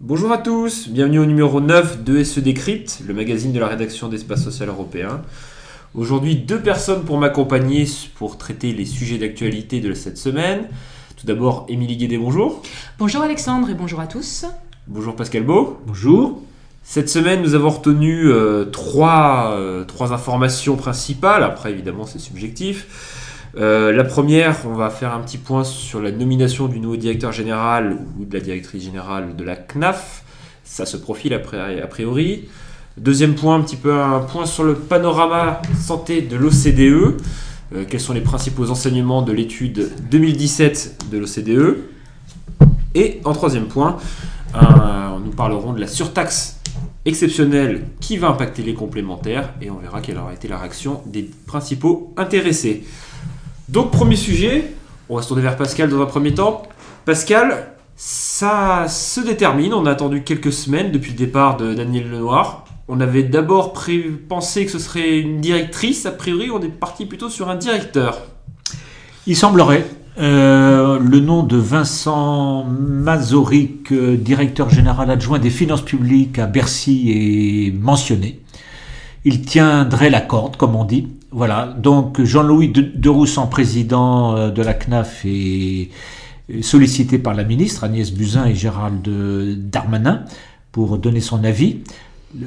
Bonjour à tous, bienvenue au numéro 9 de SE Décrypte, le magazine de la rédaction d'Espace Social Européen. Aujourd'hui, deux personnes pour m'accompagner pour traiter les sujets d'actualité de cette semaine. Tout d'abord, Émilie Guédé, bonjour. Bonjour Alexandre et bonjour à tous. Bonjour Pascal Beau. Bonjour. Cette semaine, nous avons retenu euh, trois, euh, trois informations principales. Après, évidemment, c'est subjectif. Euh, la première, on va faire un petit point sur la nomination du nouveau directeur général ou de la directrice générale de la CNAF. Ça se profile a priori. Deuxième point, un petit peu un point sur le panorama santé de l'OCDE. quels sont les principaux enseignements de l'étude 2017 de l'OCDE Et en troisième point, nous parlerons de la surtaxe exceptionnelle qui va impacter les complémentaires et on verra quelle aura été la réaction des principaux intéressés. Donc premier sujet, on va se tourner vers Pascal dans un premier temps. Pascal, ça se détermine, on a attendu quelques semaines depuis le départ de Daniel Lenoir. On avait d'abord pensé que ce serait une directrice, a priori on est parti plutôt sur un directeur. Il semblerait, euh, le nom de Vincent Mazoric, euh, directeur général adjoint des finances publiques à Bercy, est mentionné. Il tiendrait la corde, comme on dit. Voilà. Donc Jean-Louis de, Roussan, président euh, de la CNAF, est sollicité par la ministre Agnès Buzyn et Gérald Darmanin pour donner son avis.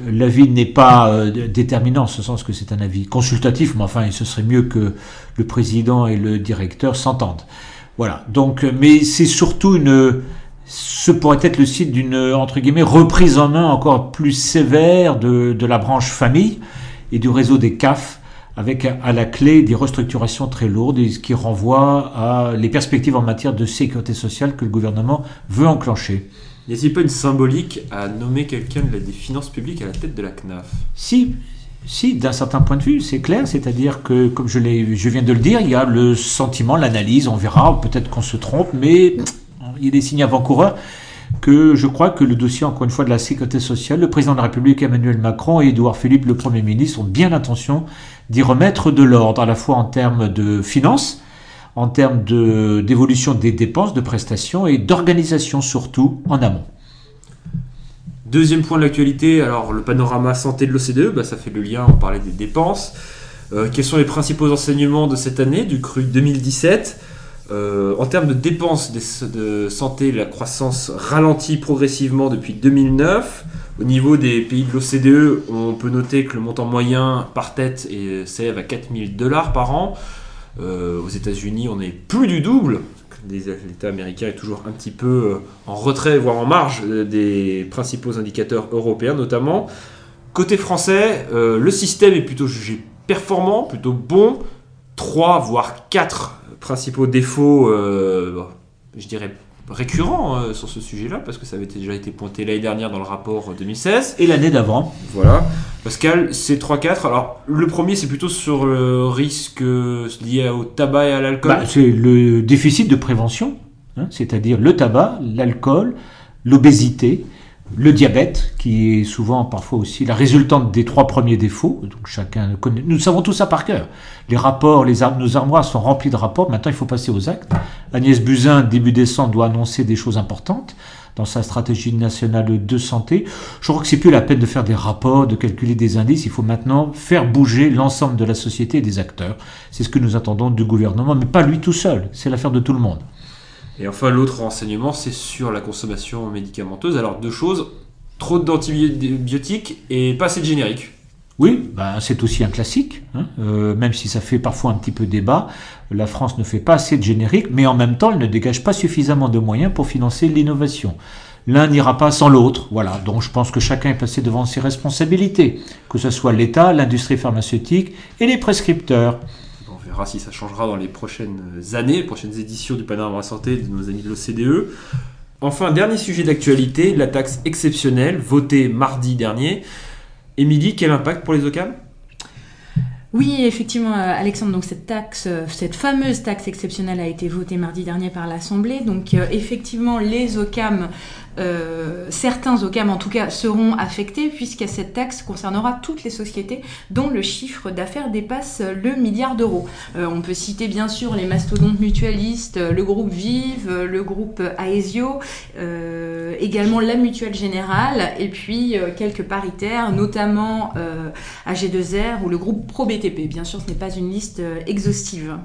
L'avis n'est pas euh, déterminant en ce sens que c'est un avis consultatif, mais enfin, ce serait mieux que le président et le directeur s'entendent. Voilà. Donc, euh, mais c'est surtout une, ce pourrait être le site d'une entre guillemets reprise en main encore plus sévère de la branche famille et du réseau des CAF, avec à la clé des restructurations très lourdes, ce qui renvoie à les perspectives en matière de sécurité sociale que le gouvernement veut enclencher. Y a-t-il pas une symbolique à nommer quelqu'un de la, des finances publiques à la tête de la CNAF? Si, si, d'un certain point de vue, c'est clair. C'est-à-dire que, comme je, je viens de le dire, il y a le sentiment, l'analyse, on verra, peut-être qu'on se trompe, mais il y a des signes avant-coureurs que je crois que le dossier, encore une fois, de la sécurité sociale, le président de la République Emmanuel Macron et Édouard Philippe, le Premier ministre, ont bien l'intention d'y remettre de l'ordre, à la fois en termes de finances, en termes d'évolution des dépenses, de prestations et d'organisation surtout en amont. Deuxième point de l'actualité, alors le panorama santé de l'OCDE, bah, ça fait le lien, on parlait des dépenses. Euh, quels sont les principaux enseignements de cette année, du cru 2017 euh, En termes de dépenses de santé, la croissance ralentit progressivement depuis 2009. Au niveau des pays de l'OCDE, on peut noter que le montant moyen par tête s'élève à 4000 dollars par an. Euh, aux États-Unis, on est plus du double. L'État américain est toujours un petit peu euh, en retrait, voire en marge des principaux indicateurs européens notamment. Côté français, le système est plutôt jugé performant, plutôt bon. Trois, voire quatre principaux défauts, je dirais récurrent euh, sur ce sujet-là, parce que ça avait déjà été pointé l'année dernière dans le rapport 2016. Et l'année d'avant. Voilà. Pascal, c'est 3-4. Alors, le premier, c'est plutôt sur le risque lié au tabac et à l'alcool. Bah, c'est le déficit de prévention, hein, c'est-à-dire le tabac, l'alcool, l'obésité le diabète, qui est souvent parfois aussi la résultante des trois premiers défauts. Donc chacun connaît. Nous savons tout ça par cœur. Les rapports, nos armoires sont remplies de rapports. Maintenant, il faut passer aux actes. Agnès Buzyn, début décembre, doit annoncer des choses importantes dans sa stratégie nationale de santé. Je crois que c'est plus la peine de faire des rapports, de calculer des indices. Il faut maintenant faire bouger l'ensemble de la société et des acteurs. C'est ce que nous attendons du gouvernement, mais pas lui tout seul. C'est l'affaire de tout le monde. Et enfin, l'autre renseignement, c'est sur la consommation médicamenteuse. Alors, deux choses trop d'antibiotiques et pas assez de génériques. Oui, ben, c'est aussi un classique, hein. euh, même si ça fait parfois un petit peu débat. La France ne fait pas assez de génériques, mais en même temps, elle ne dégage pas suffisamment de moyens pour financer l'innovation. L'un n'ira pas sans l'autre, voilà. Donc je pense que chacun est passé devant ses responsabilités, que ce soit l'État, l'industrie pharmaceutique et les prescripteurs si ça changera dans les prochaines années, prochaines éditions du panorama santé de nos amis de l'OCDE. Enfin, dernier sujet d'actualité, la taxe exceptionnelle votée mardi dernier. Émilie, quel impact pour les OCAM Oui, effectivement, euh, Alexandre. Donc cette taxe, euh, cette fameuse taxe exceptionnelle a été votée mardi dernier par l'Assemblée. Donc euh, effectivement, les OCAM euh, certains OCAM en tout cas seront affectés puisque cette taxe concernera toutes les sociétés dont le chiffre d'affaires dépasse le milliard d'euros. Euh, on peut citer bien sûr les mastodontes mutualistes, le groupe Vive, le groupe Aesio, euh, également la Mutuelle Générale et puis quelques paritaires, notamment euh, AG2R ou le groupe ProBTP. Bien sûr, ce n'est pas une liste exhaustive.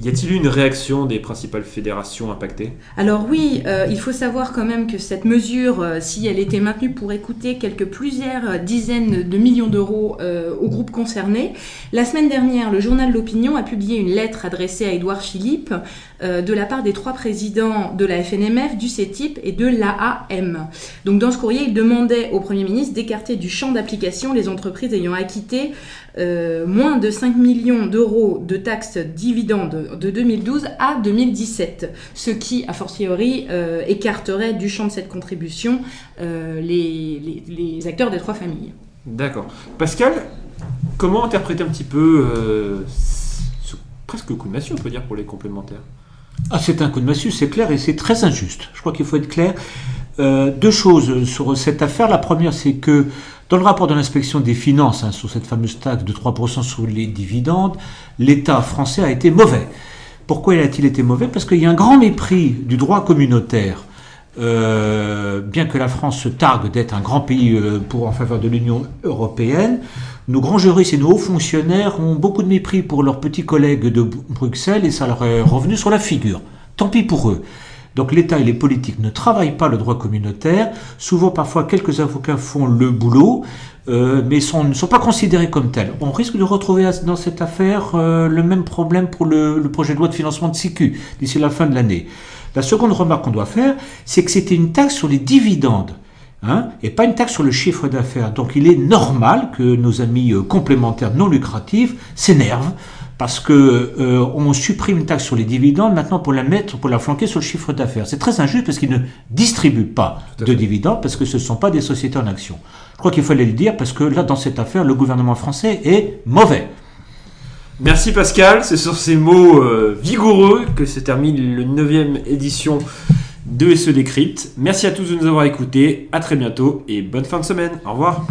Y a-t-il eu une réaction des principales fédérations impactées? Alors oui, euh, il faut savoir quand même que cette mesure, euh, si elle était maintenue, pourrait coûter quelques plusieurs dizaines de millions d'euros euh, aux groupes concernés. La semaine dernière, le journal L'Opinion a publié une lettre adressée à Édouard Philippe de la part des trois présidents de la FNMF, du CETIP et de l'AAM. Donc dans ce courrier, il demandait au Premier ministre d'écarter du champ d'application les entreprises ayant acquitté moins de 5 millions d'euros de taxes dividendes de 2012 à 2017, ce qui, a fortiori, euh, écarterait du champ de cette contribution euh, les, les- les acteurs des trois familles. D'accord. Pascal, comment interpréter un petit peu euh, ce presque coup de massue, on peut dire, pour les complémentaires? Ah, c'est un coup de massue, c'est clair, et c'est très injuste. Je crois qu'il faut être clair. Euh, deux choses sur cette affaire. La première, c'est que dans le rapport de l'inspection des finances hein, sur cette fameuse taxe de 3% sur les dividendes, l'État français a été mauvais. Pourquoi a-t-il été mauvais? Parce qu'il y a un grand mépris du droit communautaire. Euh, bien que la France se targue d'être un grand pays euh, en faveur de l'Union européenne, nos grands juristes et nos hauts fonctionnaires ont beaucoup de mépris pour leurs petits collègues de Bru- Bruxelles et ça leur est revenu sur la figure. Tant pis pour eux. Donc l'État et les politiques ne travaillent pas le droit communautaire. Souvent, parfois, quelques avocats font le boulot, euh, mais ne sont pas considérés comme tels. On risque de retrouver dans cette affaire euh, le même problème pour le, projet de loi de financement de Sécu d'ici la fin de l'année. La seconde remarque qu'on doit faire, c'est que c'était une taxe sur les dividendes. Hein, et pas une taxe sur le chiffre d'affaires. Donc il est normal que nos amis euh, complémentaires non lucratifs s'énervent parce que euh, on supprime une taxe sur les dividendes maintenant pour la mettre, pour la flanquer sur le chiffre d'affaires. C'est très injuste parce qu'ils ne distribuent pas de fait. dividendes parce que ce ne sont pas des sociétés en action. Je crois qu'il fallait le dire parce que là, dans cette affaire, le gouvernement français est mauvais. Merci Pascal, c'est sur ces mots euh, vigoureux que se termine le 9 édition de SE Décrypte. Merci à tous de nous avoir écoutés, à très bientôt et bonne fin de semaine. Au revoir.